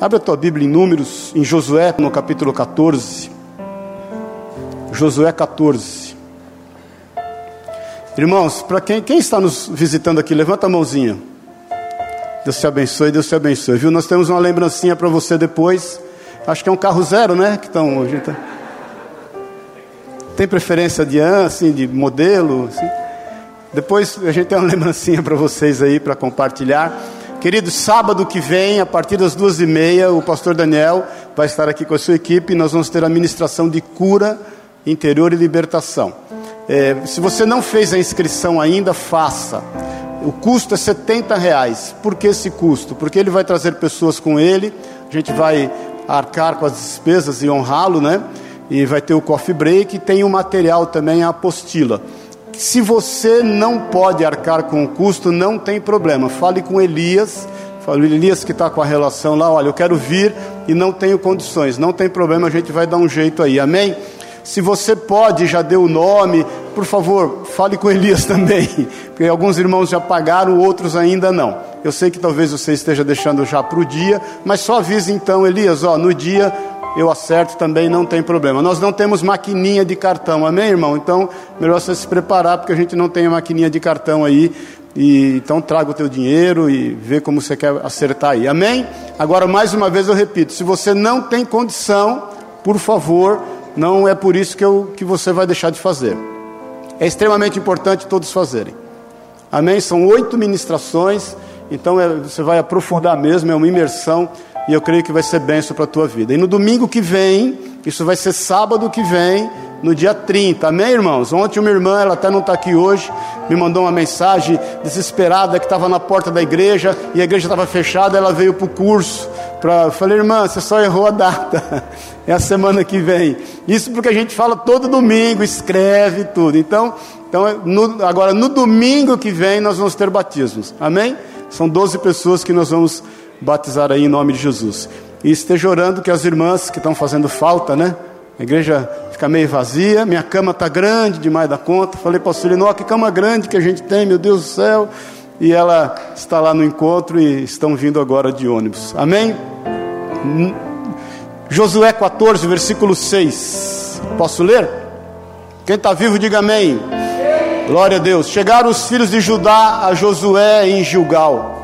Abre a tua Bíblia em Números, em Josué, no capítulo 14. Josué 14. Irmãos, para quem, quem está nos visitando aqui, levanta a mãozinha. Deus te abençoe, Deus te abençoe. Viu? Nós temos uma lembrancinha para você depois. Acho que é um carro zero, né? Que estão hoje. Tá... Tem preferência de ano, assim, de modelo? Assim? Depois a gente tem uma lembrancinha para vocês aí para compartilhar. Queridos, sábado que vem, a partir das duas e meia, o pastor Daniel vai estar aqui com a sua equipe e nós vamos ter a ministração de cura interior e libertação. É, se você não fez a inscrição ainda, faça. O custo é 70 reais. Por que esse custo? Porque ele vai trazer pessoas com ele, a gente vai arcar com as despesas e honrá-lo, né? E vai ter o coffee break e tem o material também, a apostila. Se você não pode arcar com o custo, não tem problema. Fale com Elias, fale Elias que está com a relação lá, olha, eu quero vir e não tenho condições. Não tem problema, a gente vai dar um jeito aí, amém? Se você pode, já deu o nome, por favor, fale com Elias também, porque alguns irmãos já pagaram, outros ainda não. Eu sei que talvez você esteja deixando já para o dia, mas só avise então, Elias, ó, no dia eu acerto também, não tem problema. Nós não temos maquininha de cartão, amém, irmão? Então, melhor você se preparar, porque a gente não tem maquininha de cartão aí. E, então traga o teu dinheiro e vê como você quer acertar aí, amém? Agora, mais uma vez eu repito: se você não tem condição, por favor, não é por isso que, eu, que você vai deixar de fazer. É extremamente importante todos fazerem. Amém? São oito ministrações, então é, você vai aprofundar mesmo, é uma imersão, e eu creio que vai ser benção para a tua vida. E no domingo que vem, isso vai ser sábado que vem, no dia 30. Amém, irmãos? Ontem uma irmã, ela até não está aqui hoje, me mandou uma mensagem desesperada que estava na porta da igreja e a igreja estava fechada, ela veio para o curso. Pra, falei, irmã, você só errou a data. É a semana que vem. Isso porque a gente fala todo domingo, escreve tudo. Então, então no, agora no domingo que vem nós vamos ter batismos. Amém? São 12 pessoas que nós vamos batizar aí em nome de Jesus. E esteja orando que as irmãs que estão fazendo falta, né? A igreja fica meio vazia, minha cama está grande demais da conta. Falei para o Sulinó, que cama grande que a gente tem, meu Deus do céu. E ela está lá no encontro e estão vindo agora de ônibus. Amém? Josué 14, versículo 6. Posso ler? Quem está vivo, diga amém. Glória a Deus. Chegaram os filhos de Judá a Josué em Gilgal.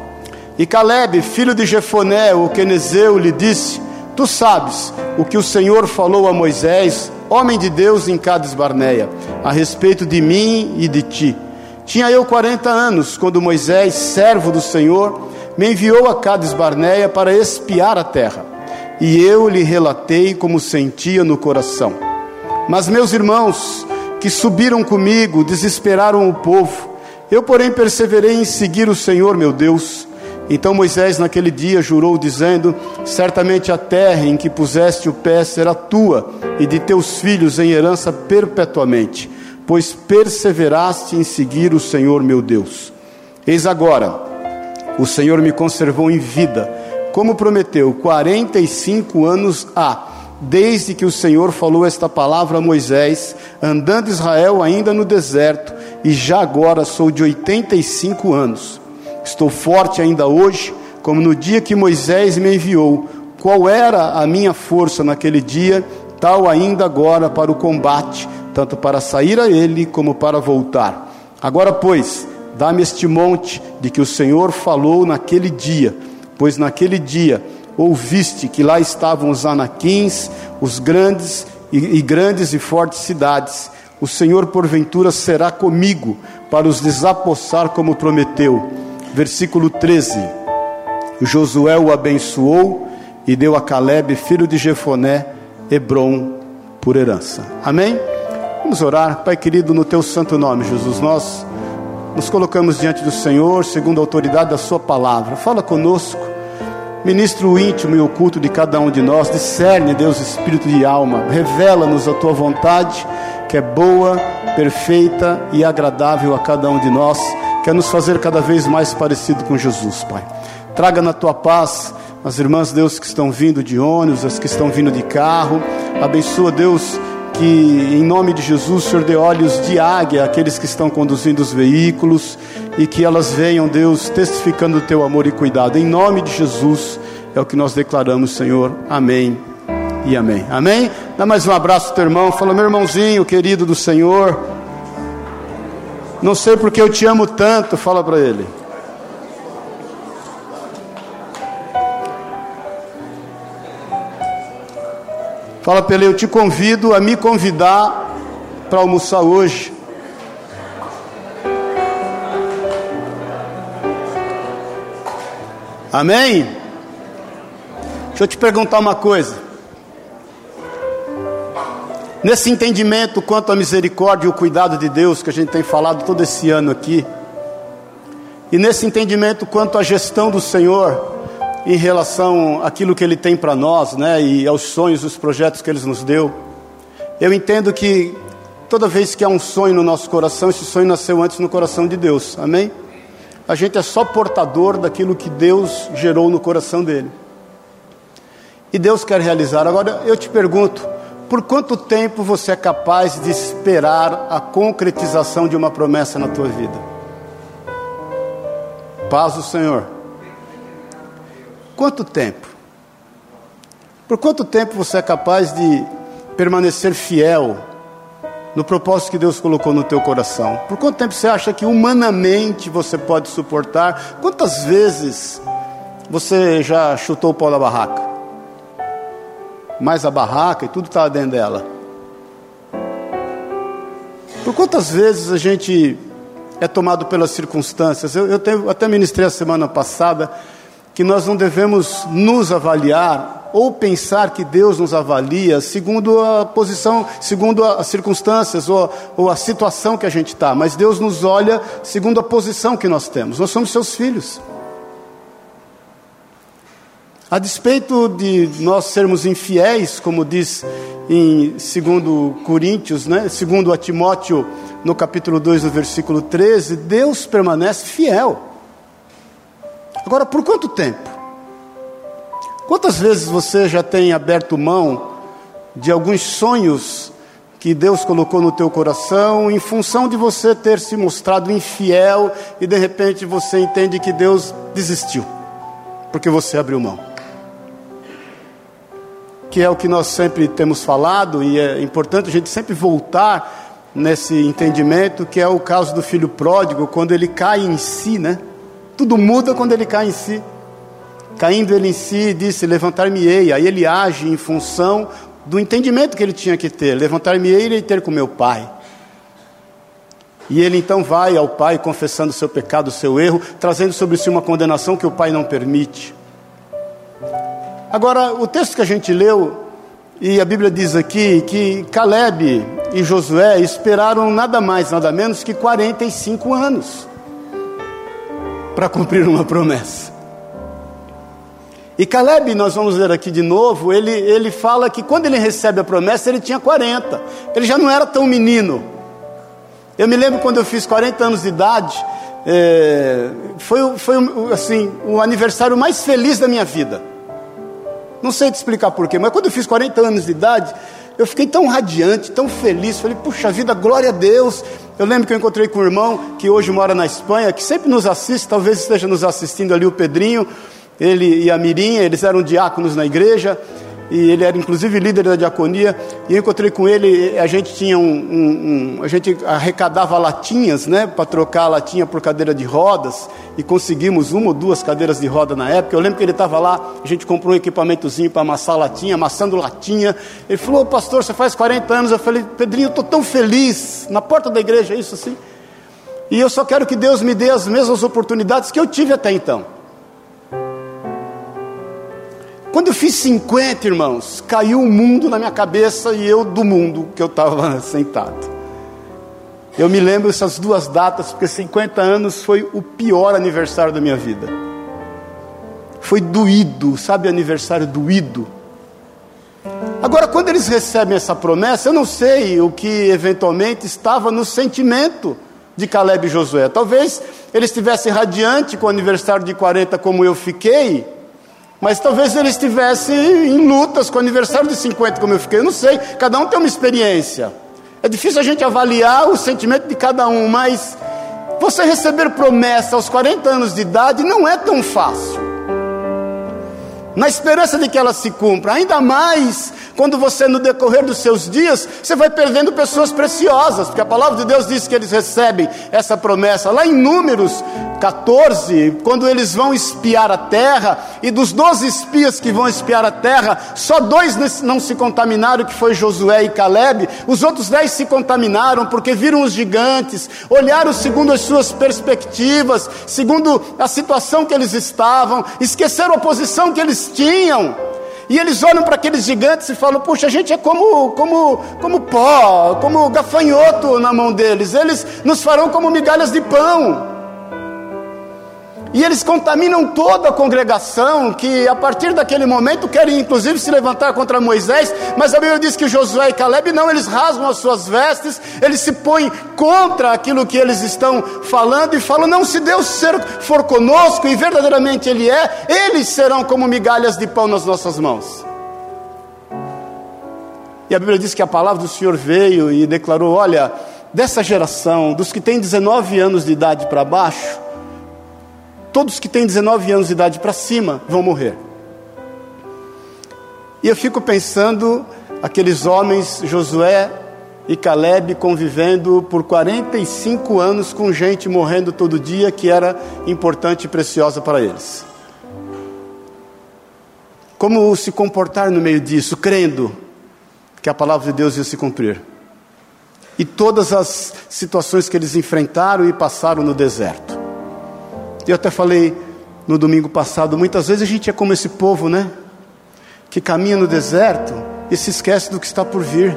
E Caleb, filho de Jefoné, o quenezeu, lhe disse: Tu sabes o que o Senhor falou a Moisés, homem de Deus em Cades Barneia, a respeito de mim e de ti. Tinha eu 40 anos quando Moisés, servo do Senhor, me enviou a Cades Barneia para espiar a terra. E eu lhe relatei como sentia no coração. Mas meus irmãos, que subiram comigo, desesperaram o povo. Eu, porém, perseverei em seguir o Senhor, meu Deus. Então Moisés naquele dia jurou, dizendo: Certamente a terra em que puseste o pé será tua e de teus filhos em herança perpetuamente, pois perseveraste em seguir o Senhor meu Deus. Eis agora, o Senhor me conservou em vida, como prometeu, 45 anos há, desde que o Senhor falou esta palavra a Moisés, andando Israel ainda no deserto, e já agora sou de 85 anos. Estou forte ainda hoje, como no dia que Moisés me enviou. Qual era a minha força naquele dia, tal ainda agora para o combate, tanto para sair a ele como para voltar. Agora, pois, dá-me este monte de que o Senhor falou naquele dia, pois naquele dia ouviste que lá estavam os anaquins, os grandes e, e grandes e fortes cidades. O Senhor porventura será comigo para os desapossar como prometeu versículo 13. Josué o abençoou e deu a Caleb, filho de Jefoné, Hebron por herança. Amém? Vamos orar, Pai querido, no teu santo nome, Jesus. Nós nos colocamos diante do Senhor, segundo a autoridade da Sua palavra. Fala conosco, ministra o íntimo e oculto de cada um de nós, discerne, Deus, espírito e alma, revela-nos a tua vontade, que é boa, perfeita e agradável a cada um de nós quer nos fazer cada vez mais parecido com Jesus, Pai. Traga na tua paz as irmãs, Deus, que estão vindo de ônibus, as que estão vindo de carro. Abençoa, Deus, que em nome de Jesus, o Senhor dê olhos de águia àqueles que estão conduzindo os veículos e que elas venham, Deus, testificando o teu amor e cuidado. Em nome de Jesus, É o que nós declaramos, Senhor. Amém e amém. Amém? Dá mais um abraço ao teu irmão. Fala, meu irmãozinho querido do Senhor. Não sei porque eu te amo tanto. Fala para ele. Fala para ele, eu te convido a me convidar para almoçar hoje. Amém? Deixa eu te perguntar uma coisa. Nesse entendimento quanto à misericórdia e o cuidado de Deus que a gente tem falado todo esse ano aqui, e nesse entendimento quanto à gestão do Senhor em relação àquilo que Ele tem para nós, né, e aos sonhos, os projetos que Ele nos deu, eu entendo que toda vez que há um sonho no nosso coração, esse sonho nasceu antes no coração de Deus, amém? A gente é só portador daquilo que Deus gerou no coração dele. E Deus quer realizar. Agora eu te pergunto: por quanto tempo você é capaz de esperar a concretização de uma promessa na tua vida? Paz do Senhor. Quanto tempo? Por quanto tempo você é capaz de permanecer fiel no propósito que Deus colocou no teu coração? Por quanto tempo você acha que humanamente você pode suportar? Quantas vezes você já chutou o pau da barraca? Mais a barraca e tudo está dentro dela. Por quantas vezes a gente é tomado pelas circunstâncias? Eu, eu tenho, até ministrei a semana passada que nós não devemos nos avaliar ou pensar que Deus nos avalia segundo a posição, segundo as circunstâncias ou, ou a situação que a gente está, mas Deus nos olha segundo a posição que nós temos. Nós somos seus filhos. A despeito de nós sermos infiéis, como diz em 2 Coríntios, né, segundo a Timóteo, no capítulo 2, no versículo 13, Deus permanece fiel. Agora, por quanto tempo? Quantas vezes você já tem aberto mão de alguns sonhos que Deus colocou no teu coração em função de você ter se mostrado infiel e de repente você entende que Deus desistiu porque você abriu mão? Que é o que nós sempre temos falado e é importante a gente sempre voltar nesse entendimento, que é o caso do filho pródigo, quando ele cai em si, né? Tudo muda quando ele cai em si. Caindo ele em si, disse: Levantar-me-ei. Aí ele age em função do entendimento que ele tinha que ter: Levantar-me-ei e ter com meu pai. E ele então vai ao pai confessando seu pecado, seu erro, trazendo sobre si uma condenação que o pai não permite. Agora, o texto que a gente leu, e a Bíblia diz aqui que Caleb e Josué esperaram nada mais, nada menos que 45 anos para cumprir uma promessa. E Caleb, nós vamos ver aqui de novo, ele, ele fala que quando ele recebe a promessa, ele tinha 40. Ele já não era tão menino. Eu me lembro quando eu fiz 40 anos de idade, é, foi, foi assim, o aniversário mais feliz da minha vida. Não sei te explicar porquê, mas quando eu fiz 40 anos de idade, eu fiquei tão radiante, tão feliz. Falei, puxa vida, glória a Deus. Eu lembro que eu encontrei com um irmão que hoje mora na Espanha, que sempre nos assiste, talvez esteja nos assistindo ali, o Pedrinho, ele e a Mirinha, eles eram diáconos na igreja e ele era inclusive líder da diaconia, e eu encontrei com ele, a gente tinha um, um, um a gente arrecadava latinhas, né, para trocar a latinha por cadeira de rodas, e conseguimos uma ou duas cadeiras de roda na época, eu lembro que ele estava lá, a gente comprou um equipamentozinho para amassar latinha, amassando latinha, ele falou, pastor, você faz 40 anos, eu falei, Pedrinho, eu estou tão feliz, na porta da igreja, é isso assim, e eu só quero que Deus me dê as mesmas oportunidades que eu tive até então, quando eu fiz 50, irmãos, caiu o mundo na minha cabeça e eu do mundo que eu estava sentado. Eu me lembro essas duas datas, porque 50 anos foi o pior aniversário da minha vida. Foi doído, sabe aniversário doído? Agora, quando eles recebem essa promessa, eu não sei o que eventualmente estava no sentimento de Caleb e Josué. Talvez eles estivessem radiante com o aniversário de 40 como eu fiquei, mas talvez ele estivesse em lutas com o aniversário de 50, como eu fiquei. Eu não sei, cada um tem uma experiência. É difícil a gente avaliar o sentimento de cada um, mas você receber promessa aos 40 anos de idade não é tão fácil. Na esperança de que ela se cumpra. Ainda mais quando você, no decorrer dos seus dias, você vai perdendo pessoas preciosas, porque a palavra de Deus diz que eles recebem essa promessa. Lá em Números 14, quando eles vão espiar a terra, e dos 12 espias que vão espiar a terra, só dois não se contaminaram, que foi Josué e Caleb, os outros dez se contaminaram, porque viram os gigantes, olharam segundo as suas perspectivas, segundo a situação que eles estavam, esqueceram a posição que eles tinham. E eles olham para aqueles gigantes e falam: Puxa, a gente é como, como, como pó, como gafanhoto na mão deles, eles nos farão como migalhas de pão. E eles contaminam toda a congregação, que a partir daquele momento querem inclusive se levantar contra Moisés, mas a Bíblia diz que Josué e Caleb não, eles rasgam as suas vestes, eles se põem contra aquilo que eles estão falando e falam: não, se Deus for conosco, e verdadeiramente Ele é, eles serão como migalhas de pão nas nossas mãos. E a Bíblia diz que a palavra do Senhor veio e declarou: olha, dessa geração, dos que têm 19 anos de idade para baixo, todos que têm 19 anos de idade para cima vão morrer. E eu fico pensando aqueles homens, Josué e Caleb, convivendo por 45 anos com gente morrendo todo dia que era importante e preciosa para eles. Como se comportar no meio disso, crendo que a palavra de Deus ia se cumprir. E todas as situações que eles enfrentaram e passaram no deserto. Eu até falei no domingo passado, muitas vezes a gente é como esse povo, né? Que caminha no deserto e se esquece do que está por vir.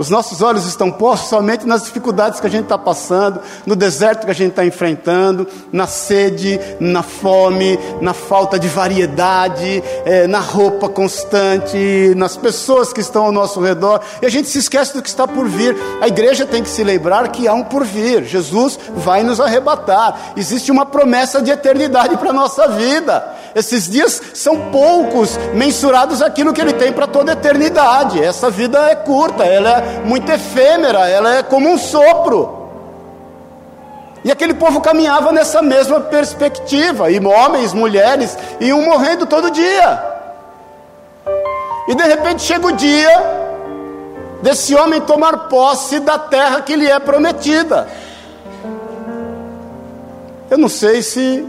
Os nossos olhos estão postos somente nas dificuldades que a gente está passando, no deserto que a gente está enfrentando, na sede, na fome, na falta de variedade, é, na roupa constante, nas pessoas que estão ao nosso redor, e a gente se esquece do que está por vir. A igreja tem que se lembrar que há um por vir. Jesus vai nos arrebatar. Existe uma promessa de eternidade para a nossa vida. Esses dias são poucos mensurados aquilo que ele tem para toda a eternidade. Essa vida é curta, ela é muito efêmera, ela é como um sopro. E aquele povo caminhava nessa mesma perspectiva, e homens, mulheres, iam morrendo todo dia. E de repente chega o dia desse homem tomar posse da terra que lhe é prometida. Eu não sei se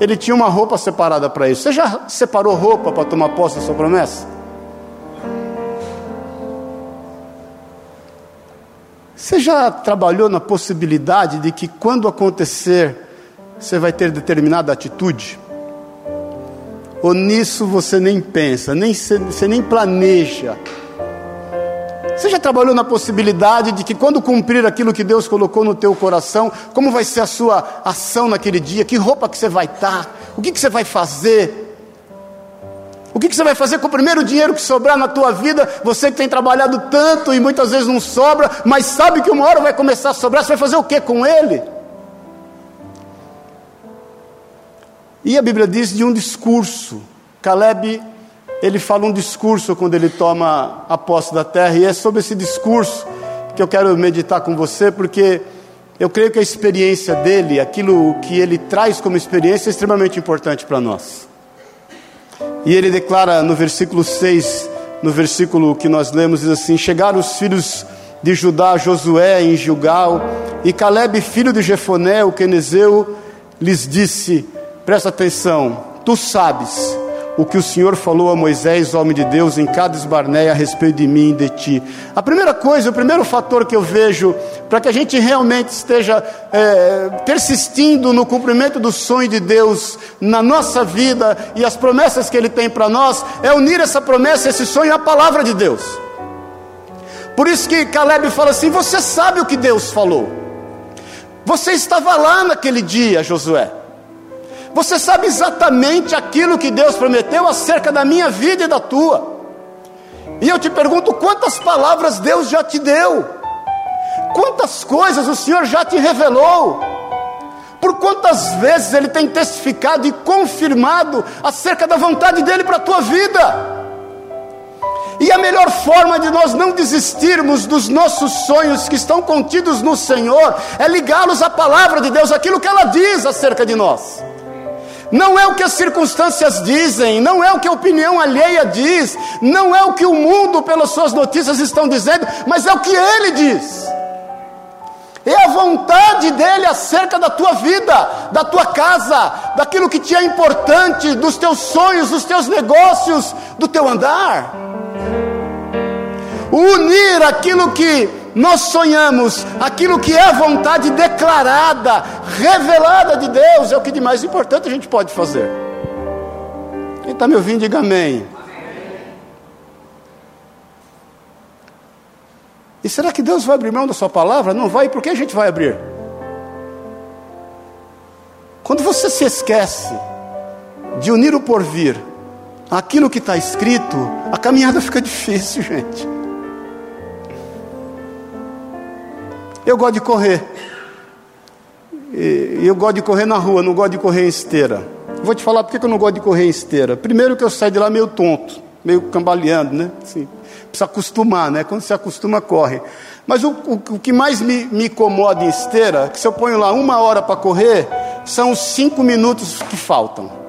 ele tinha uma roupa separada para isso. Você já separou roupa para tomar posse da sua promessa? Você já trabalhou na possibilidade de que quando acontecer, você vai ter determinada atitude? Ou nisso você nem pensa, nem, você nem planeja? Você já trabalhou na possibilidade de que quando cumprir aquilo que Deus colocou no teu coração, como vai ser a sua ação naquele dia? Que roupa que você vai estar? O que, que você vai fazer? O que, que, você vai fazer com o primeiro dinheiro que sobrar na tua vida? Você que tem trabalhado tanto e muitas vezes não sobra, mas sabe que uma hora vai começar a sobrar, você vai fazer o que com ele? E a Bíblia diz de um discurso. Caleb, ele fala um discurso quando ele toma a posse da terra, e é sobre esse discurso que eu quero meditar com você, porque eu creio que a experiência dele, aquilo que ele traz como experiência, é extremamente importante para nós. E ele declara no versículo 6, no versículo que nós lemos, diz assim: Chegaram os filhos de Judá, Josué em Gilgal, e Caleb, filho de Jefoné, o quenezeu, lhes disse: Presta atenção, tu sabes o que o Senhor falou a Moisés, homem de Deus, em Cades Barneia a respeito de mim e de ti. A primeira coisa, o primeiro fator que eu vejo para que a gente realmente esteja é, persistindo no cumprimento do sonho de Deus na nossa vida e as promessas que Ele tem para nós, é unir essa promessa, esse sonho à palavra de Deus. Por isso que Caleb fala assim: Você sabe o que Deus falou. Você estava lá naquele dia, Josué. Você sabe exatamente aquilo que Deus prometeu acerca da minha vida e da tua. E eu te pergunto: quantas palavras Deus já te deu? Quantas coisas o Senhor já te revelou? Por quantas vezes Ele tem testificado e confirmado acerca da vontade dEle para a tua vida? E a melhor forma de nós não desistirmos dos nossos sonhos que estão contidos no Senhor é ligá-los à palavra de Deus, aquilo que ela diz acerca de nós. Não é o que as circunstâncias dizem, não é o que a opinião alheia diz, não é o que o mundo, pelas suas notícias, estão dizendo, mas é o que ele diz. É a vontade dele acerca da tua vida, da tua casa, daquilo que te é importante, dos teus sonhos, dos teus negócios, do teu andar. Unir aquilo que nós sonhamos, aquilo que é a vontade declarada, revelada de Deus, é o que de mais importante a gente pode fazer. Quem está me ouvindo, diga amém. E será que Deus vai abrir mão da Sua palavra? Não vai, por que a gente vai abrir? Quando você se esquece de unir o porvir aquilo que está escrito, a caminhada fica difícil, gente. Eu gosto de correr. Eu gosto de correr na rua, não gosto de correr em esteira. Vou te falar porque eu não gosto de correr em esteira. Primeiro que eu saio de lá meio tonto, meio cambaleando, né? Assim, precisa acostumar, né? Quando se acostuma, corre. Mas o, o, o que mais me, me incomoda em esteira, é que se eu ponho lá uma hora para correr, são os cinco minutos que faltam.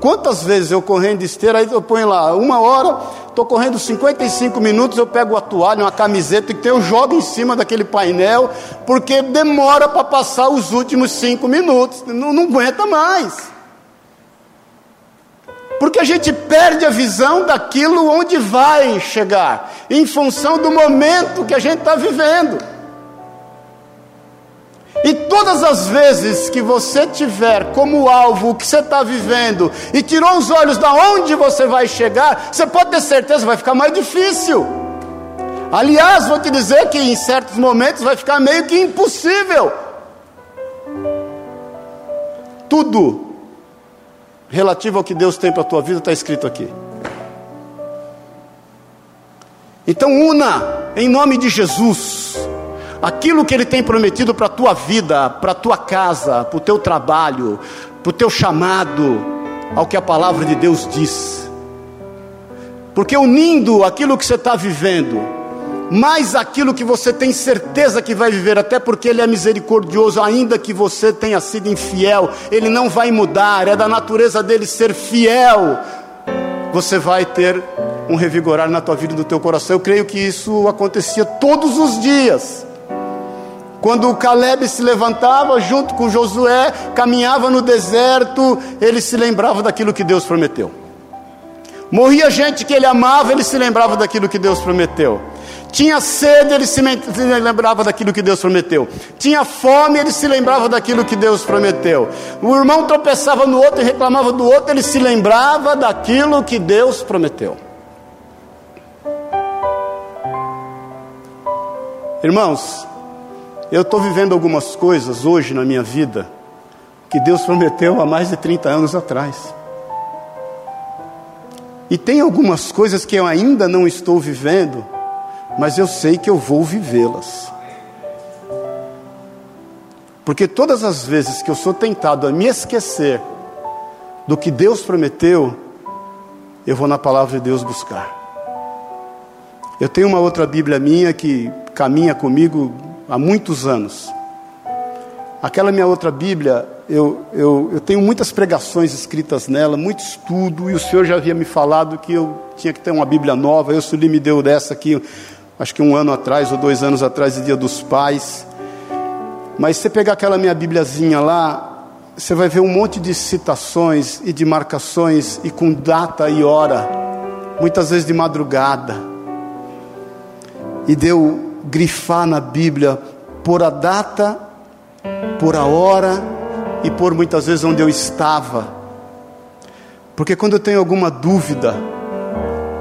Quantas vezes eu correndo de esteira, aí eu ponho lá uma hora, estou correndo 55 minutos, eu pego a toalha, uma camiseta e eu jogo em cima daquele painel, porque demora para passar os últimos cinco minutos, não, não aguenta mais. Porque a gente perde a visão daquilo onde vai chegar, em função do momento que a gente está vivendo. E todas as vezes que você tiver como alvo o que você está vivendo e tirou os olhos da onde você vai chegar, você pode ter certeza que vai ficar mais difícil. Aliás, vou te dizer que em certos momentos vai ficar meio que impossível. Tudo relativo ao que Deus tem para a tua vida está escrito aqui. Então, una em nome de Jesus aquilo que Ele tem prometido para a tua vida, para a tua casa, para o teu trabalho, para o teu chamado, ao que a palavra de Deus diz. Porque unindo aquilo que você está vivendo, mais aquilo que você tem certeza que vai viver, até porque Ele é misericordioso, ainda que você tenha sido infiel, Ele não vai mudar, é da natureza dele ser fiel. Você vai ter um revigorar na tua vida e no teu coração. Eu creio que isso acontecia todos os dias. Quando Caleb se levantava junto com Josué, caminhava no deserto, ele se lembrava daquilo que Deus prometeu. Morria gente que ele amava, ele se lembrava daquilo que Deus prometeu. Tinha sede, ele se lembrava daquilo que Deus prometeu. Tinha fome, ele se lembrava daquilo que Deus prometeu. O irmão tropeçava no outro e reclamava do outro, ele se lembrava daquilo que Deus prometeu. Irmãos, eu estou vivendo algumas coisas hoje na minha vida que Deus prometeu há mais de 30 anos atrás. E tem algumas coisas que eu ainda não estou vivendo, mas eu sei que eu vou vivê-las. Porque todas as vezes que eu sou tentado a me esquecer do que Deus prometeu, eu vou na palavra de Deus buscar. Eu tenho uma outra Bíblia minha que caminha comigo há muitos anos. Aquela minha outra Bíblia, eu, eu, eu tenho muitas pregações escritas nela, muito estudo, e o Senhor já havia me falado que eu tinha que ter uma Bíblia nova. Eu, Sueli, me deu dessa aqui, acho que um ano atrás ou dois anos atrás, de Dia dos Pais. Mas se você pegar aquela minha Bíbliazinha lá, você vai ver um monte de citações e de marcações, e com data e hora, muitas vezes de madrugada. E deu grifar na Bíblia por a data, por a hora e por muitas vezes onde eu estava. Porque quando eu tenho alguma dúvida,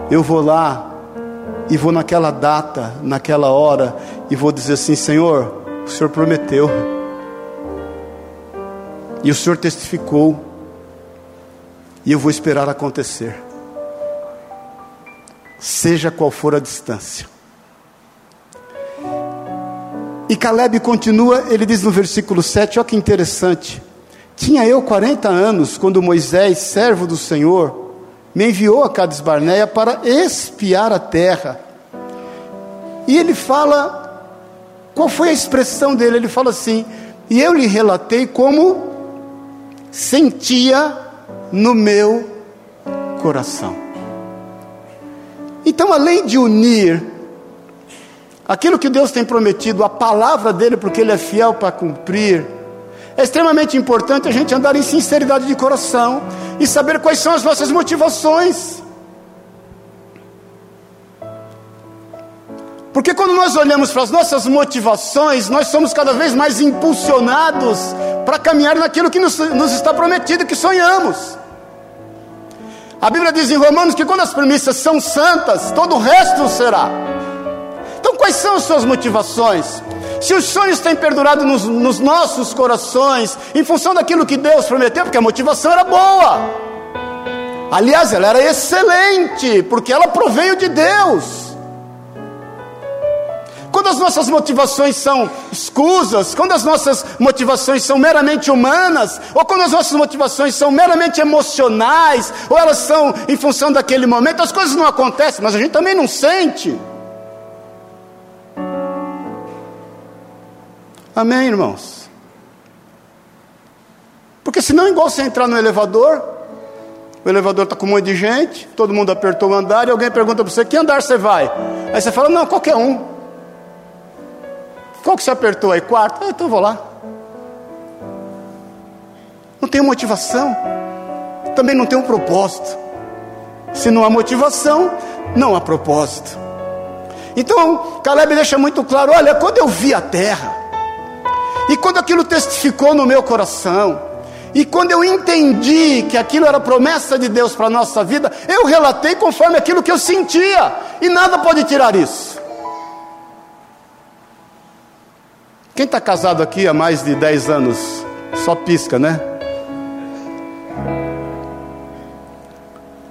eu vou lá e vou naquela data, naquela hora, e vou dizer assim: Senhor, o Senhor prometeu, e o Senhor testificou, e eu vou esperar acontecer, seja qual for a distância. E Caleb continua, ele diz no versículo 7, olha que interessante. Tinha eu 40 anos quando Moisés, servo do Senhor, me enviou a Cades Barneia para espiar a terra. E ele fala, qual foi a expressão dele? Ele fala assim: E eu lhe relatei como sentia no meu coração. Então, além de unir aquilo que Deus tem prometido, a palavra dele, porque ele é fiel para cumprir, é extremamente importante a gente andar em sinceridade de coração e saber quais são as nossas motivações. Porque quando nós olhamos para as nossas motivações, nós somos cada vez mais impulsionados para caminhar naquilo que nos, nos está prometido, que sonhamos. A Bíblia diz em Romanos que quando as premissas são santas, todo o resto será. Quais são as suas motivações? Se os sonhos têm perdurado nos, nos nossos corações, em função daquilo que Deus prometeu, porque a motivação era boa. Aliás, ela era excelente, porque ela proveio de Deus. Quando as nossas motivações são escusas, quando as nossas motivações são meramente humanas, ou quando as nossas motivações são meramente emocionais, ou elas são em função daquele momento, as coisas não acontecem, mas a gente também não sente. Amém, irmãos? Porque senão, igual você entrar no elevador, o elevador está com um monte de gente, todo mundo apertou o andar e alguém pergunta para você: que andar você vai? Aí você fala: não, qualquer um. Qual que você apertou aí? Quarto? Ah, então vou lá. Não tem motivação. Também não tem um propósito. Se não há motivação, não há propósito. Então, Caleb deixa muito claro: olha, quando eu vi a terra, e quando aquilo testificou no meu coração, e quando eu entendi que aquilo era promessa de Deus para a nossa vida, eu relatei conforme aquilo que eu sentia, e nada pode tirar isso. Quem está casado aqui há mais de 10 anos? Só pisca, né?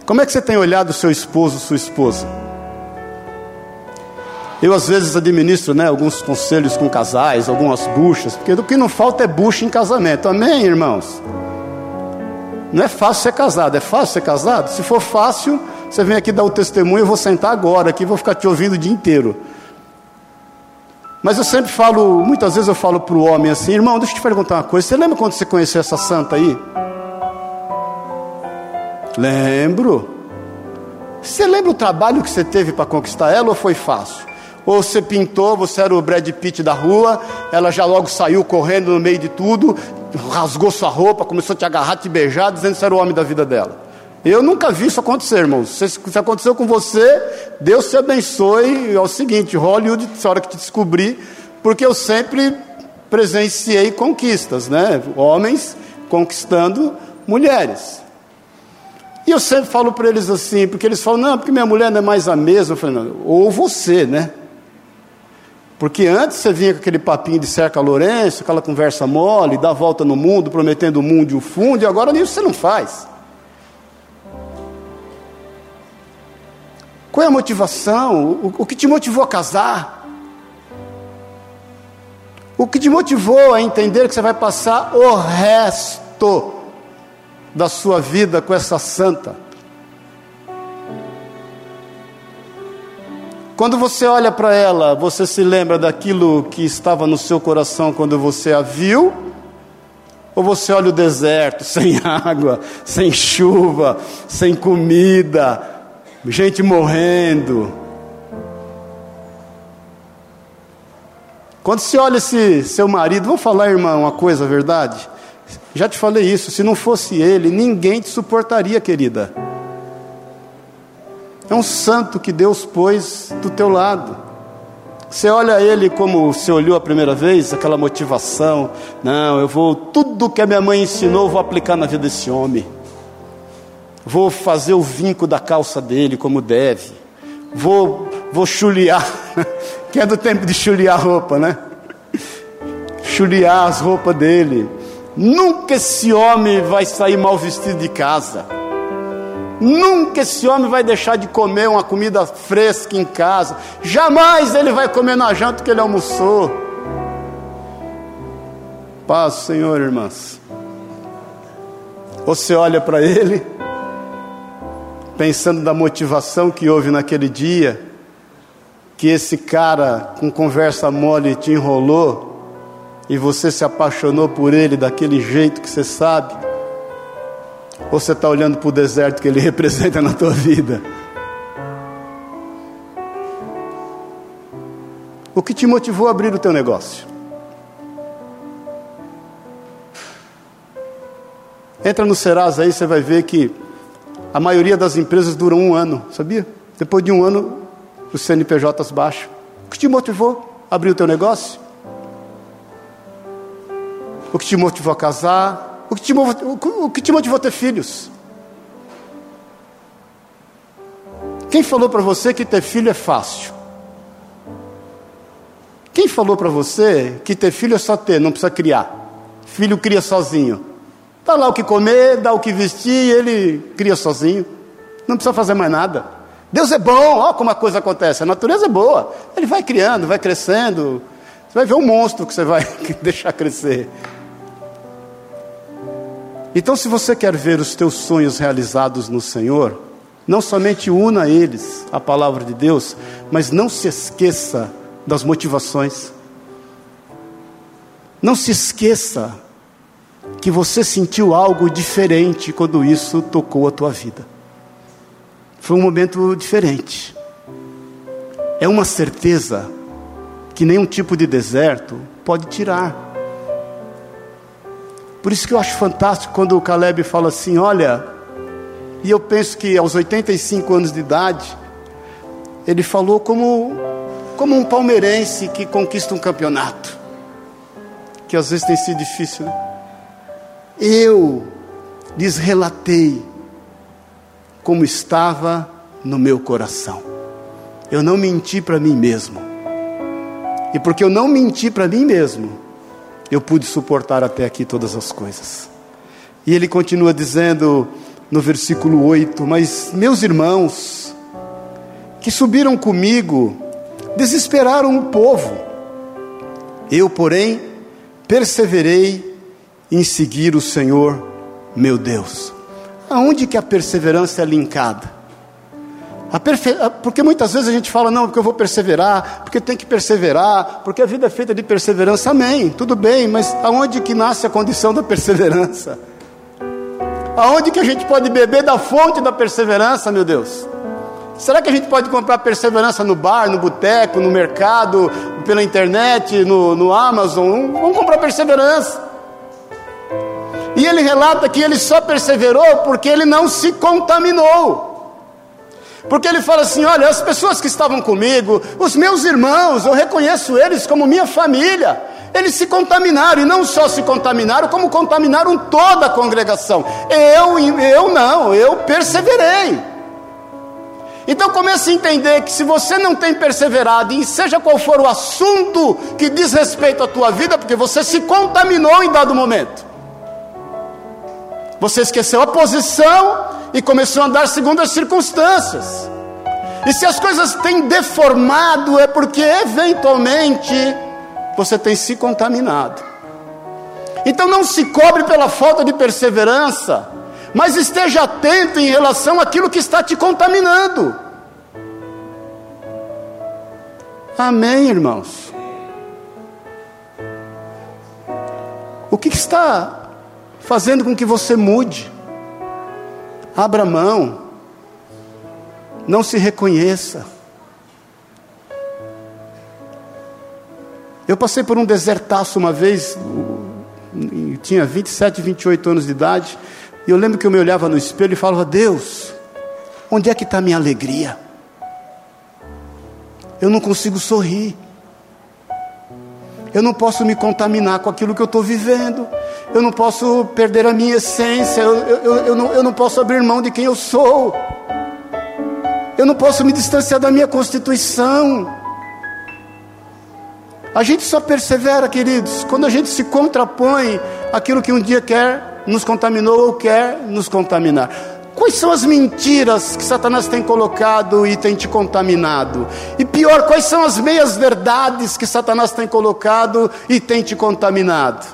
Como é que você tem olhado seu esposo, sua esposa? Eu às vezes administro né, alguns conselhos com casais, algumas buchas, porque do que não falta é bucha em casamento. Amém, irmãos? Não é fácil ser casado, é fácil ser casado? Se for fácil, você vem aqui dar o testemunho, eu vou sentar agora aqui, vou ficar te ouvindo o dia inteiro. Mas eu sempre falo, muitas vezes eu falo para o homem assim, irmão, deixa eu te perguntar uma coisa. Você lembra quando você conheceu essa santa aí? Lembro. Você lembra o trabalho que você teve para conquistar ela ou foi fácil? Ou você pintou, você era o Brad Pitt da rua, ela já logo saiu correndo no meio de tudo, rasgou sua roupa, começou a te agarrar, te beijar, dizendo que você era o homem da vida dela. Eu nunca vi isso acontecer, irmãos. Se, se aconteceu com você, Deus te abençoe. É o seguinte: Hollywood, a hora que te descobrir, porque eu sempre presenciei conquistas, né? Homens conquistando mulheres. E eu sempre falo para eles assim, porque eles falam, não, porque minha mulher não é mais a mesma. Eu falei, não, ou você, né? Porque antes você vinha com aquele papinho de cerca Lourenço, aquela conversa mole, dá volta no mundo, prometendo o mundo e o fundo, e agora nisso você não faz. Qual é a motivação? O, o que te motivou a casar? O que te motivou a entender que você vai passar o resto da sua vida com essa santa? Quando você olha para ela, você se lembra daquilo que estava no seu coração quando você a viu? Ou você olha o deserto, sem água, sem chuva, sem comida, gente morrendo. Quando você olha esse seu marido, vamos falar, irmão, uma coisa, verdade? Já te falei isso, se não fosse ele, ninguém te suportaria, querida. É um santo que Deus pôs do teu lado. Você olha ele como você olhou a primeira vez, aquela motivação. Não, eu vou, tudo que a minha mãe ensinou, vou aplicar na vida desse homem. Vou fazer o vinco da calça dele como deve. Vou, vou chulear, que é do tempo de chulear roupa, né? Chulear as roupas dele. Nunca esse homem vai sair mal vestido de casa. Nunca esse homem vai deixar de comer uma comida fresca em casa. Jamais ele vai comer na janta que ele almoçou. Paz, Senhor, irmãs. Você olha para ele pensando na motivação que houve naquele dia, que esse cara com conversa mole te enrolou e você se apaixonou por ele daquele jeito que você sabe, Ou você está olhando para o deserto que ele representa na tua vida? O que te motivou a abrir o teu negócio? Entra no Serasa aí, você vai ver que a maioria das empresas duram um ano, sabia? Depois de um ano, os CNPJs baixam. O que te motivou a abrir o teu negócio? O que te motivou a casar? O que te, o que te motivou a ter filhos? Quem falou para você que ter filho é fácil? Quem falou para você que ter filho é só ter, não precisa criar? Filho cria sozinho. Dá lá o que comer, dá o que vestir, ele cria sozinho. Não precisa fazer mais nada. Deus é bom, olha como a coisa acontece. A natureza é boa. Ele vai criando, vai crescendo. Você vai ver um monstro que você vai deixar crescer. Então, se você quer ver os teus sonhos realizados no Senhor, não somente una eles à palavra de Deus, mas não se esqueça das motivações. Não se esqueça que você sentiu algo diferente quando isso tocou a tua vida. Foi um momento diferente. É uma certeza que nenhum tipo de deserto pode tirar. Por isso que eu acho fantástico quando o Caleb fala assim: olha, e eu penso que aos 85 anos de idade, ele falou como como um palmeirense que conquista um campeonato, que às vezes tem sido difícil. Né? Eu lhes relatei como estava no meu coração. Eu não menti para mim mesmo. E porque eu não menti para mim mesmo, eu pude suportar até aqui todas as coisas. E ele continua dizendo no versículo 8: Mas meus irmãos, que subiram comigo desesperaram o povo. Eu, porém, perseverei em seguir o Senhor, meu Deus. Aonde que a perseverança é linkada? Perfe... Porque muitas vezes a gente fala, não, porque eu vou perseverar, porque tem que perseverar, porque a vida é feita de perseverança, amém, tudo bem, mas aonde que nasce a condição da perseverança? Aonde que a gente pode beber da fonte da perseverança, meu Deus? Será que a gente pode comprar perseverança no bar, no boteco, no mercado, pela internet, no, no Amazon? Vamos comprar perseverança. E ele relata que ele só perseverou porque ele não se contaminou. Porque ele fala assim: olha, as pessoas que estavam comigo, os meus irmãos, eu reconheço eles como minha família. Eles se contaminaram, e não só se contaminaram, como contaminaram toda a congregação. Eu, eu não, eu perseverei. Então comece a entender que se você não tem perseverado, e seja qual for o assunto que diz respeito à tua vida, porque você se contaminou em dado momento. Você esqueceu a posição e começou a andar segundo as circunstâncias. E se as coisas têm deformado, é porque eventualmente você tem se contaminado. Então não se cobre pela falta de perseverança mas esteja atento em relação àquilo que está te contaminando. Amém, irmãos? O que está fazendo com que você mude? Abra mão, não se reconheça. Eu passei por um desertaço uma vez, tinha 27, 28 anos de idade, e eu lembro que eu me olhava no espelho e falava: Deus, onde é que está a minha alegria? Eu não consigo sorrir. Eu não posso me contaminar com aquilo que eu estou vivendo. Eu não posso perder a minha essência. Eu, eu, eu, não, eu não posso abrir mão de quem eu sou. Eu não posso me distanciar da minha constituição. A gente só persevera, queridos, quando a gente se contrapõe àquilo que um dia quer nos contaminou ou quer nos contaminar. Quais são as mentiras que Satanás tem colocado e tem te contaminado? E pior, quais são as meias verdades que Satanás tem colocado e tem te contaminado?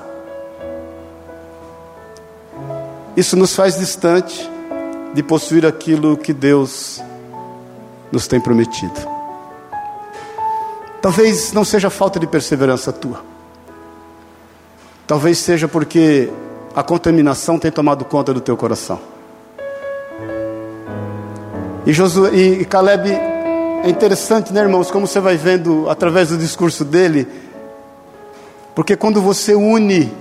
Isso nos faz distante de possuir aquilo que Deus nos tem prometido. Talvez não seja falta de perseverança tua. Talvez seja porque a contaminação tem tomado conta do teu coração. E, Josué, e Caleb, é interessante, né, irmãos, como você vai vendo através do discurso dele, porque quando você une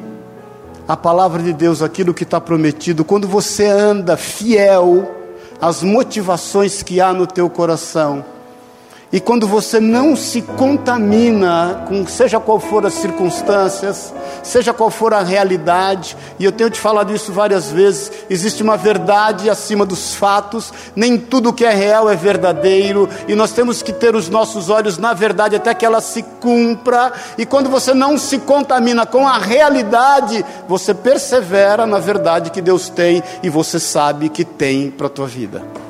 a palavra de Deus, aquilo que está prometido, quando você anda fiel às motivações que há no teu coração, e quando você não se contamina com seja qual for as circunstâncias, seja qual for a realidade, e eu tenho te falado isso várias vezes, existe uma verdade acima dos fatos, nem tudo que é real é verdadeiro, e nós temos que ter os nossos olhos na verdade até que ela se cumpra, e quando você não se contamina com a realidade, você persevera na verdade que Deus tem e você sabe que tem para a tua vida.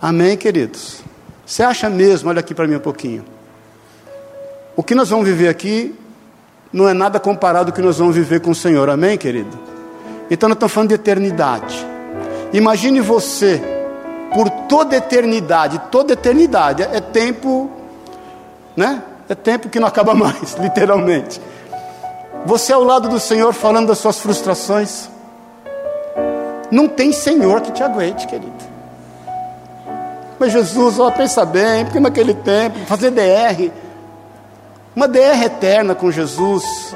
Amém, queridos? Você acha mesmo, olha aqui para mim um pouquinho. O que nós vamos viver aqui não é nada comparado ao que nós vamos viver com o Senhor, amém, querido? Então nós estamos falando de eternidade. Imagine você, por toda eternidade, toda eternidade, é tempo, né? É tempo que não acaba mais, literalmente. Você ao lado do Senhor falando das suas frustrações. Não tem Senhor que te aguente, querido. Mas Jesus, ó, pensa bem, porque naquele tempo, fazer DR, uma DR eterna com Jesus.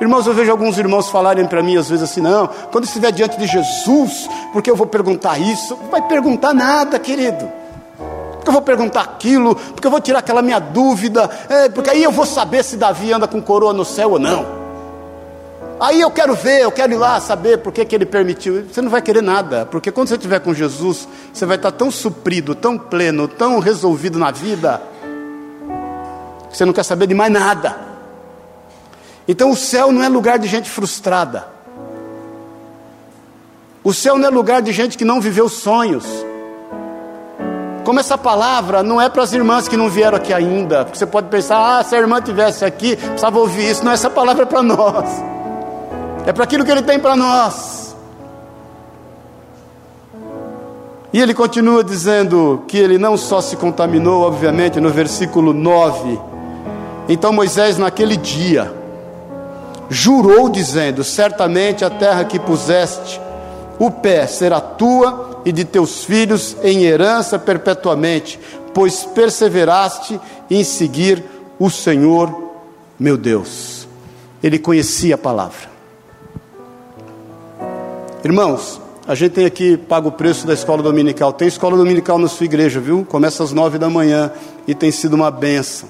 Irmãos, eu vejo alguns irmãos falarem para mim às vezes assim: não, quando estiver diante de Jesus, porque eu vou perguntar isso? Não vai perguntar nada, querido. Porque eu vou perguntar aquilo, porque eu vou tirar aquela minha dúvida, é, porque aí eu vou saber se Davi anda com coroa no céu ou não. Aí eu quero ver, eu quero ir lá saber por que, que ele permitiu. Você não vai querer nada, porque quando você estiver com Jesus, você vai estar tão suprido, tão pleno, tão resolvido na vida, que você não quer saber de mais nada. Então o céu não é lugar de gente frustrada. O céu não é lugar de gente que não viveu sonhos. Como essa palavra não é para as irmãs que não vieram aqui ainda, porque você pode pensar, ah, se a irmã tivesse aqui, precisava ouvir isso. Não, essa palavra é para nós é para aquilo que Ele tem para nós. E ele continua dizendo que ele não só se contaminou, obviamente, no versículo 9. Então Moisés, naquele dia, jurou, dizendo: Certamente a terra que puseste o pé será tua e de teus filhos em herança perpetuamente, pois perseveraste em seguir o Senhor meu Deus. Ele conhecia a palavra. Irmãos, a gente tem aqui, paga o preço da escola dominical. Tem escola dominical na sua igreja, viu? Começa às nove da manhã e tem sido uma benção.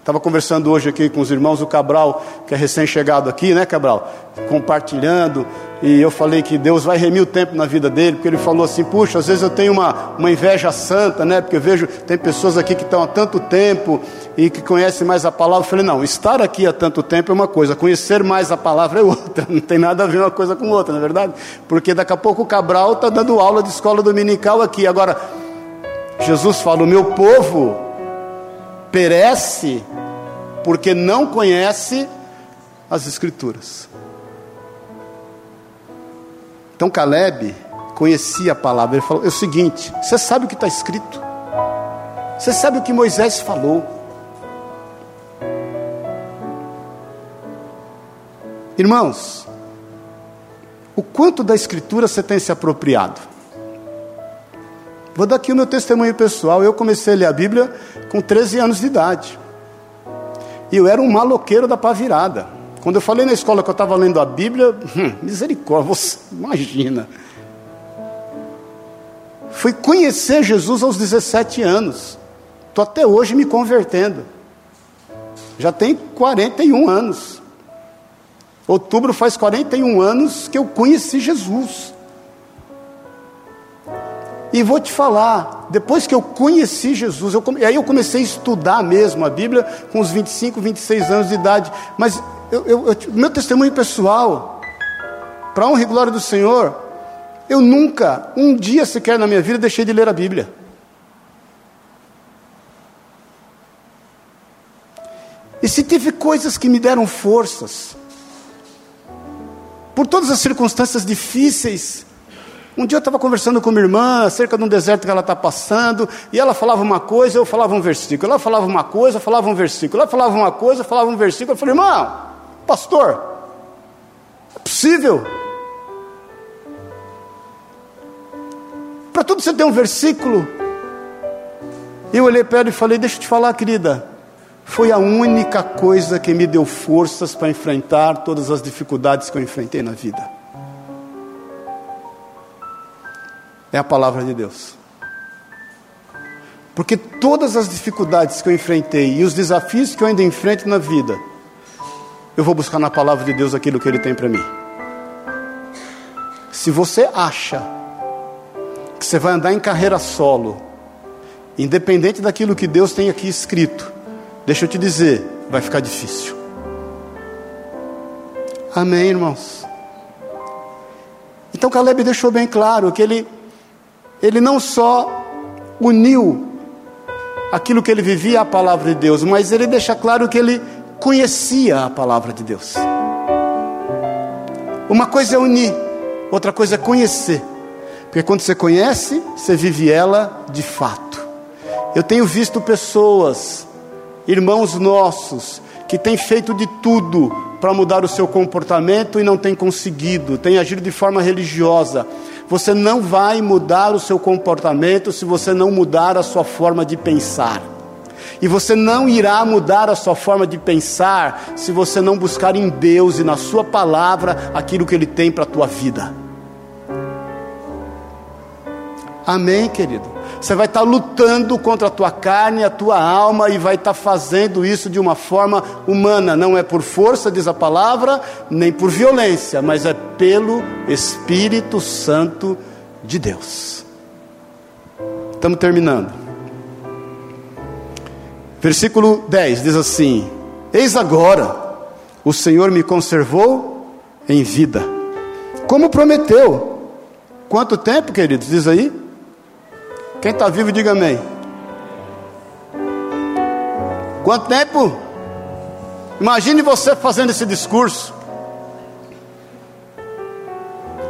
Estava conversando hoje aqui com os irmãos, o Cabral, que é recém-chegado aqui, né, Cabral? Compartilhando e eu falei que Deus vai remir o tempo na vida dele, porque ele falou assim: puxa, às vezes eu tenho uma, uma inveja santa, né? Porque eu vejo, tem pessoas aqui que estão há tanto tempo e que conhecem mais a palavra. Eu falei: não, estar aqui há tanto tempo é uma coisa, conhecer mais a palavra é outra, não tem nada a ver uma coisa com outra, não é verdade? Porque daqui a pouco o Cabral está dando aula de escola dominical aqui. Agora, Jesus fala: o meu povo perece porque não conhece as Escrituras. Então Caleb conhecia a palavra, ele falou: é o seguinte, você sabe o que está escrito, você sabe o que Moisés falou. Irmãos, o quanto da Escritura você tem se apropriado? Vou dar aqui o meu testemunho pessoal. Eu comecei a ler a Bíblia com 13 anos de idade. E eu era um maloqueiro da pá virada. Quando eu falei na escola que eu estava lendo a Bíblia, hum, misericórdia, você imagina. Fui conhecer Jesus aos 17 anos. Estou até hoje me convertendo. Já tem 41 anos. Outubro faz 41 anos que eu conheci Jesus. E vou te falar, depois que eu conheci Jesus, eu, aí eu comecei a estudar mesmo a Bíblia com uns 25, 26 anos de idade. Mas eu, eu, eu, meu testemunho pessoal, para honra e glória do Senhor, eu nunca, um dia sequer na minha vida, deixei de ler a Bíblia. E se teve coisas que me deram forças, por todas as circunstâncias difíceis, um dia eu estava conversando com minha irmã acerca de um deserto que ela está passando, e ela falava uma coisa, eu falava um versículo. Ela falava uma coisa, eu falava um versículo. Ela falava uma coisa, eu falava um versículo. Eu falei, irmão, Pastor, é possível? Para tudo você tem um versículo. Eu olhei para ela e falei: Deixa eu te falar, querida. Foi a única coisa que me deu forças para enfrentar todas as dificuldades que eu enfrentei na vida. É a palavra de Deus. Porque todas as dificuldades que eu enfrentei e os desafios que eu ainda enfrento na vida, eu vou buscar na palavra de Deus aquilo que Ele tem para mim. Se você acha que você vai andar em carreira solo, independente daquilo que Deus tem aqui escrito, deixa eu te dizer, vai ficar difícil. Amém, irmãos? Então Caleb deixou bem claro que ele, ele não só uniu aquilo que ele vivia a palavra de Deus, mas ele deixa claro que ele conhecia a palavra de Deus. Uma coisa é unir, outra coisa é conhecer. Porque quando você conhece, você vive ela de fato. Eu tenho visto pessoas, irmãos nossos, que têm feito de tudo para mudar o seu comportamento e não têm conseguido, têm agido de forma religiosa. Você não vai mudar o seu comportamento se você não mudar a sua forma de pensar. E você não irá mudar a sua forma de pensar se você não buscar em Deus e na Sua palavra aquilo que Ele tem para a tua vida. Amém, querido? Você vai estar lutando contra a tua carne, a tua alma, e vai estar fazendo isso de uma forma humana. Não é por força, diz a palavra, nem por violência, mas é pelo Espírito Santo de Deus. Estamos terminando. Versículo 10 diz assim: Eis agora, o Senhor me conservou em vida, como prometeu. Quanto tempo, queridos? Diz aí. Quem está vivo, diga amém. Quanto tempo? Imagine você fazendo esse discurso.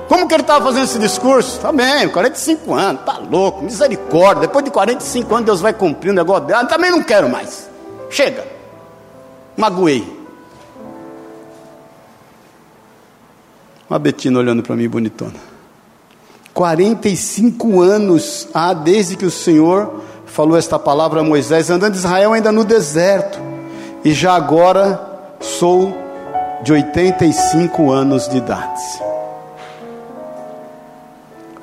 Como que ele estava fazendo esse discurso? Tá bem, 45 anos, tá louco, misericórdia. Depois de 45 anos Deus vai cumprir o negócio dela. Também não quero mais. Chega. Magoei. Uma Betina olhando para mim bonitona. 45 anos há desde que o Senhor falou esta palavra a Moisés, andando Israel ainda no deserto, e já agora sou de 85 anos de idade.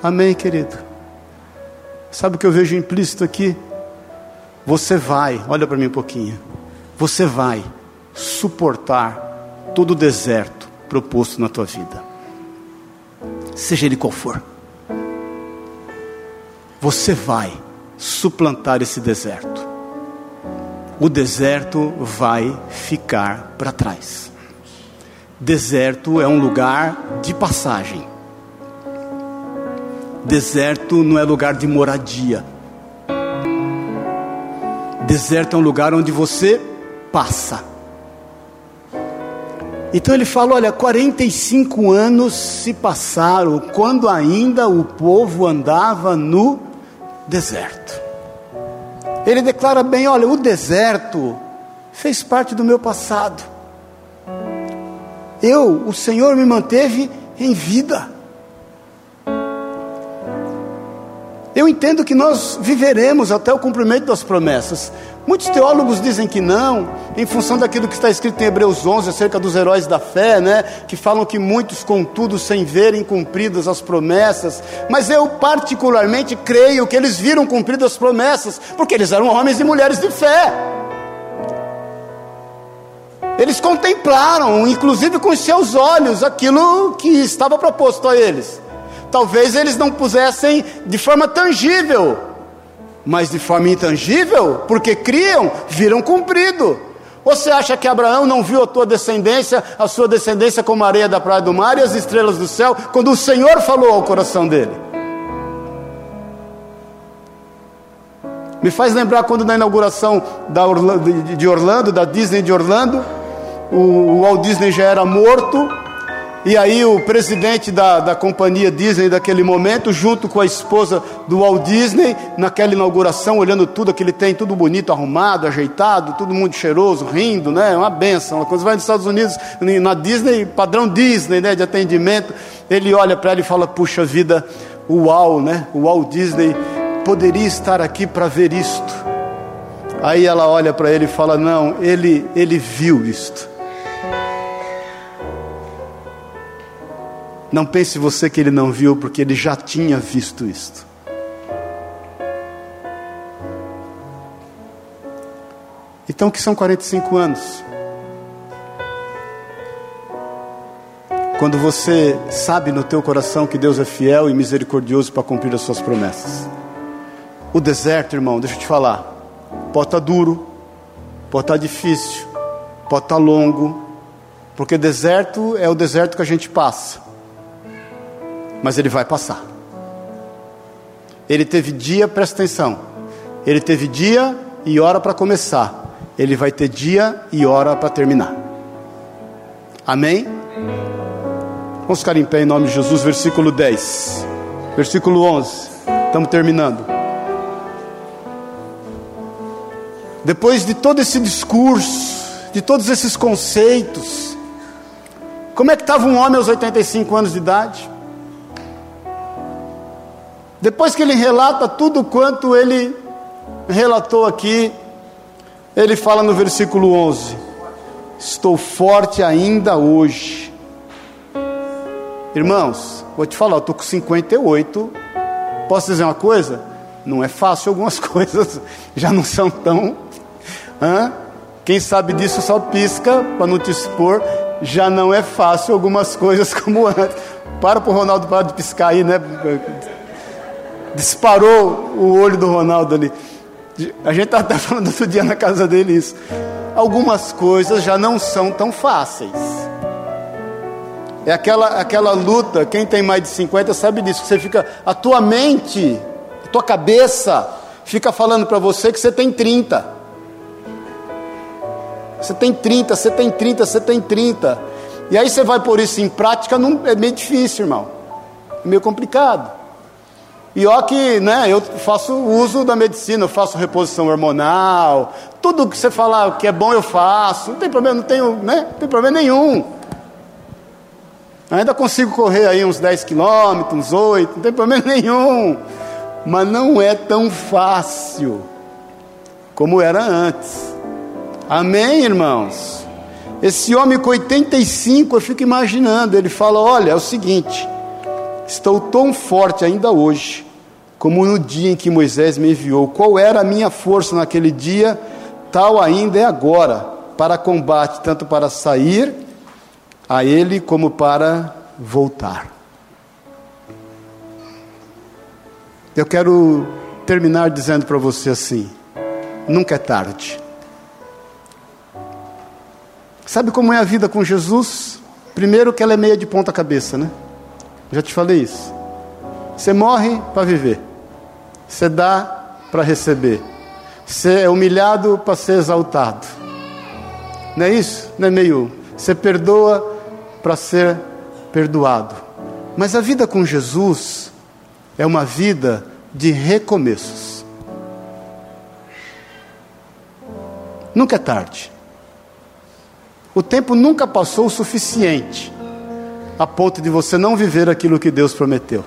Amém, querido? Sabe o que eu vejo implícito aqui? Você vai, olha para mim um pouquinho, você vai suportar todo o deserto proposto na tua vida, seja ele qual for você vai suplantar esse deserto. O deserto vai ficar para trás. Deserto é um lugar de passagem. Deserto não é lugar de moradia. Deserto é um lugar onde você passa. Então ele fala: olha, 45 anos se passaram quando ainda o povo andava no deserto. Ele declara bem: olha, o deserto fez parte do meu passado. Eu, o Senhor me manteve em vida. Eu entendo que nós viveremos até o cumprimento das promessas, Muitos teólogos dizem que não, em função daquilo que está escrito em Hebreus 11 acerca dos heróis da fé, né? Que falam que muitos, contudo, sem verem cumpridas as promessas. Mas eu, particularmente, creio que eles viram cumpridas as promessas, porque eles eram homens e mulheres de fé. Eles contemplaram, inclusive com os seus olhos, aquilo que estava proposto a eles. Talvez eles não pusessem de forma tangível mas de forma intangível, porque criam, viram cumprido. Você acha que Abraão não viu a tua descendência, a sua descendência como a areia da praia do mar e as estrelas do céu, quando o Senhor falou ao coração dele? Me faz lembrar quando na inauguração de Orlando, da Disney de Orlando, o Walt Disney já era morto, e aí o presidente da, da companhia Disney daquele momento, junto com a esposa do Walt Disney, naquela inauguração, olhando tudo que ele tem, tudo bonito, arrumado, ajeitado, tudo muito cheiroso, rindo, né? Uma benção. Quando vai nos Estados Unidos, na Disney, padrão Disney, né? De atendimento, ele olha para ela e fala: Puxa vida, o Walt, né? O Walt Disney poderia estar aqui para ver isto. Aí ela olha para ele e fala: Não, ele, ele viu isto. Não pense você que ele não viu, porque ele já tinha visto isto. Então, que são 45 anos? Quando você sabe no teu coração que Deus é fiel e misericordioso para cumprir as suas promessas. O deserto, irmão, deixa eu te falar, pode estar duro, pode estar difícil, pode estar longo, porque deserto é o deserto que a gente passa, mas ele vai passar. Ele teve dia, presta atenção, ele teve dia e hora para começar, ele vai ter dia e hora para terminar. Amém? Vamos ficar em pé em nome de Jesus, versículo 10, versículo 11. Estamos terminando. Depois de todo esse discurso, de todos esses conceitos, como é que estava um homem aos 85 anos de idade? Depois que ele relata tudo quanto ele relatou aqui, ele fala no versículo 11: Estou forte ainda hoje. Irmãos, vou te falar, eu estou com 58. Posso dizer uma coisa? Não é fácil, algumas coisas já não são tão. Hã? Quem sabe disso só pisca para não te expor. Já não é fácil algumas coisas como antes. Para para o Ronaldo parar de piscar aí, né? Disparou o olho do Ronaldo ali. A gente estava tá falando outro dia na casa dele isso. Algumas coisas já não são tão fáceis. É aquela, aquela luta, quem tem mais de 50 sabe disso, você fica, a tua mente, a tua cabeça, fica falando para você que você tem 30. Você tem 30, você tem 30, você tem 30. E aí você vai pôr isso em prática, não, é meio difícil, irmão. É meio complicado. E ó que, né, eu faço uso da medicina, eu faço reposição hormonal, tudo que você falar que é bom eu faço, não tem problema, não tenho, né, não tem problema nenhum. Ainda consigo correr aí uns 10 quilômetros, uns 8, não tem problema nenhum. Mas não é tão fácil como era antes. Amém, irmãos? Esse homem com 85, eu fico imaginando, ele fala: olha, é o seguinte, estou tão forte ainda hoje, como no dia em que Moisés me enviou. Qual era a minha força naquele dia, tal ainda é agora, para combate, tanto para sair a ele como para voltar. Eu quero terminar dizendo para você assim: nunca é tarde. Sabe como é a vida com Jesus? Primeiro que ela é meia de ponta cabeça, né? Já te falei isso. Você morre para viver. Você dá para receber. Você é humilhado para ser exaltado. Não é isso? Não é meio. Você perdoa para ser perdoado. Mas a vida com Jesus é uma vida de recomeços. Nunca é tarde. O tempo nunca passou o suficiente a ponto de você não viver aquilo que Deus prometeu.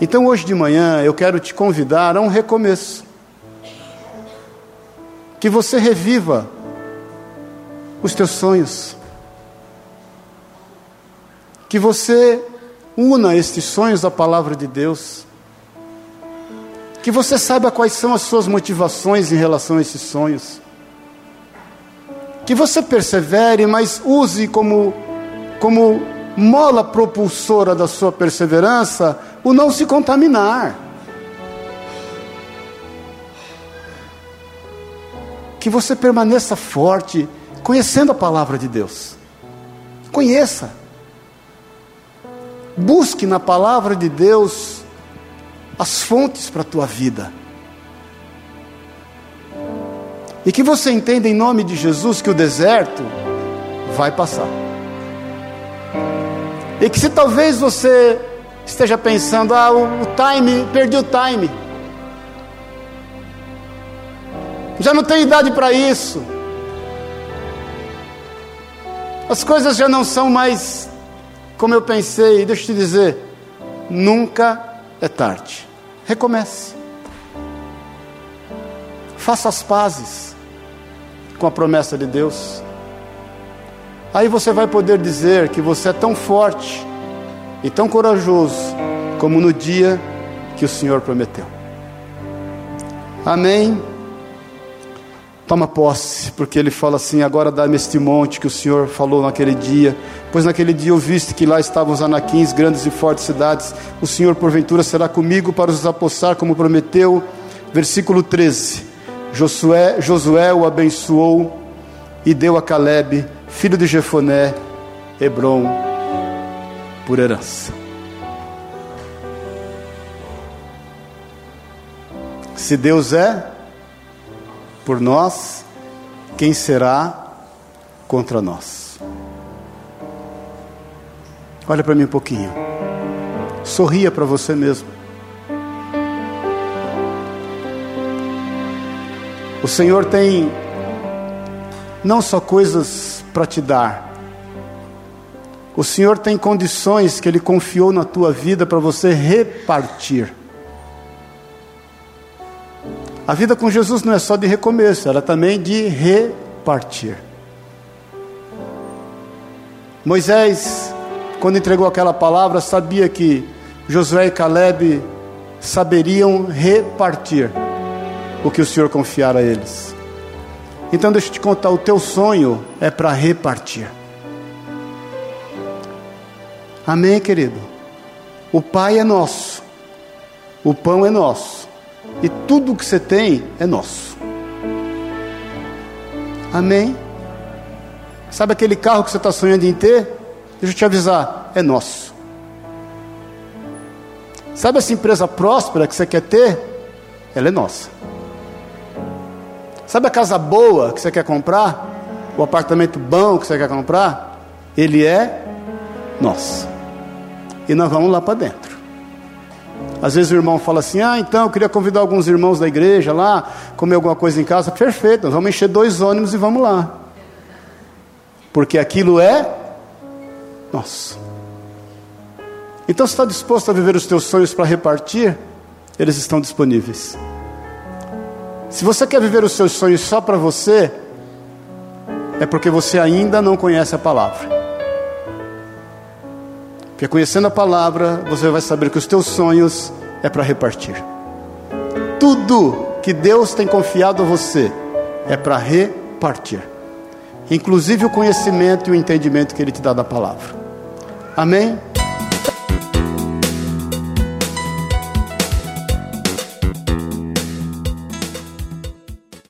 Então hoje de manhã eu quero te convidar a um recomeço. Que você reviva os teus sonhos. Que você una estes sonhos à palavra de Deus. Que você saiba quais são as suas motivações em relação a esses sonhos. Que você persevere, mas use como, como mola propulsora da sua perseverança o não se contaminar. Que você permaneça forte, conhecendo a palavra de Deus. Conheça. Busque na palavra de Deus as fontes para a tua vida. E que você entenda em nome de Jesus que o deserto vai passar. E que se talvez você esteja pensando: ah, o, time, perdi o time. Já não tenho idade para isso. As coisas já não são mais como eu pensei. Deixa eu te dizer: nunca é tarde. Recomece. Faça as pazes com a promessa de Deus. Aí você vai poder dizer que você é tão forte e tão corajoso como no dia que o Senhor prometeu. Amém. Toma posse, porque ele fala assim: agora dá-me este monte que o Senhor falou naquele dia. Pois naquele dia eu viste que lá estavam os anaquins, grandes e fortes cidades. O Senhor, porventura, será comigo para os apossar, como prometeu. Versículo 13: Josué, Josué o abençoou e deu a Caleb, filho de Jefoné, Hebron, por herança. Se Deus é por nós, quem será contra nós? Olha para mim um pouquinho. Sorria para você mesmo. O Senhor tem não só coisas para te dar, o Senhor tem condições que Ele confiou na tua vida para você repartir. A vida com Jesus não é só de recomeço, ela é também de repartir. Moisés, quando entregou aquela palavra, sabia que Josué e Caleb saberiam repartir o que o Senhor confiara a eles. Então deixa eu te contar, o teu sonho é para repartir. Amém, querido? O Pai é nosso, o pão é nosso e tudo que você tem é nosso. Amém? Sabe aquele carro que você está sonhando em ter? Deixa eu te avisar, é nosso. Sabe essa empresa próspera que você quer ter? Ela é nossa. Sabe a casa boa que você quer comprar? O apartamento bom que você quer comprar? Ele é nosso. E nós vamos lá para dentro. Às vezes o irmão fala assim: Ah, então eu queria convidar alguns irmãos da igreja lá, comer alguma coisa em casa. Perfeito, nós vamos encher dois ônibus e vamos lá. Porque aquilo é nosso. Então, se está disposto a viver os teus sonhos para repartir, eles estão disponíveis. Se você quer viver os seus sonhos só para você, é porque você ainda não conhece a palavra. Porque conhecendo a palavra, você vai saber que os teus sonhos é para repartir. Tudo que Deus tem confiado a você é para repartir. Inclusive o conhecimento e o entendimento que Ele te dá da palavra. Amém?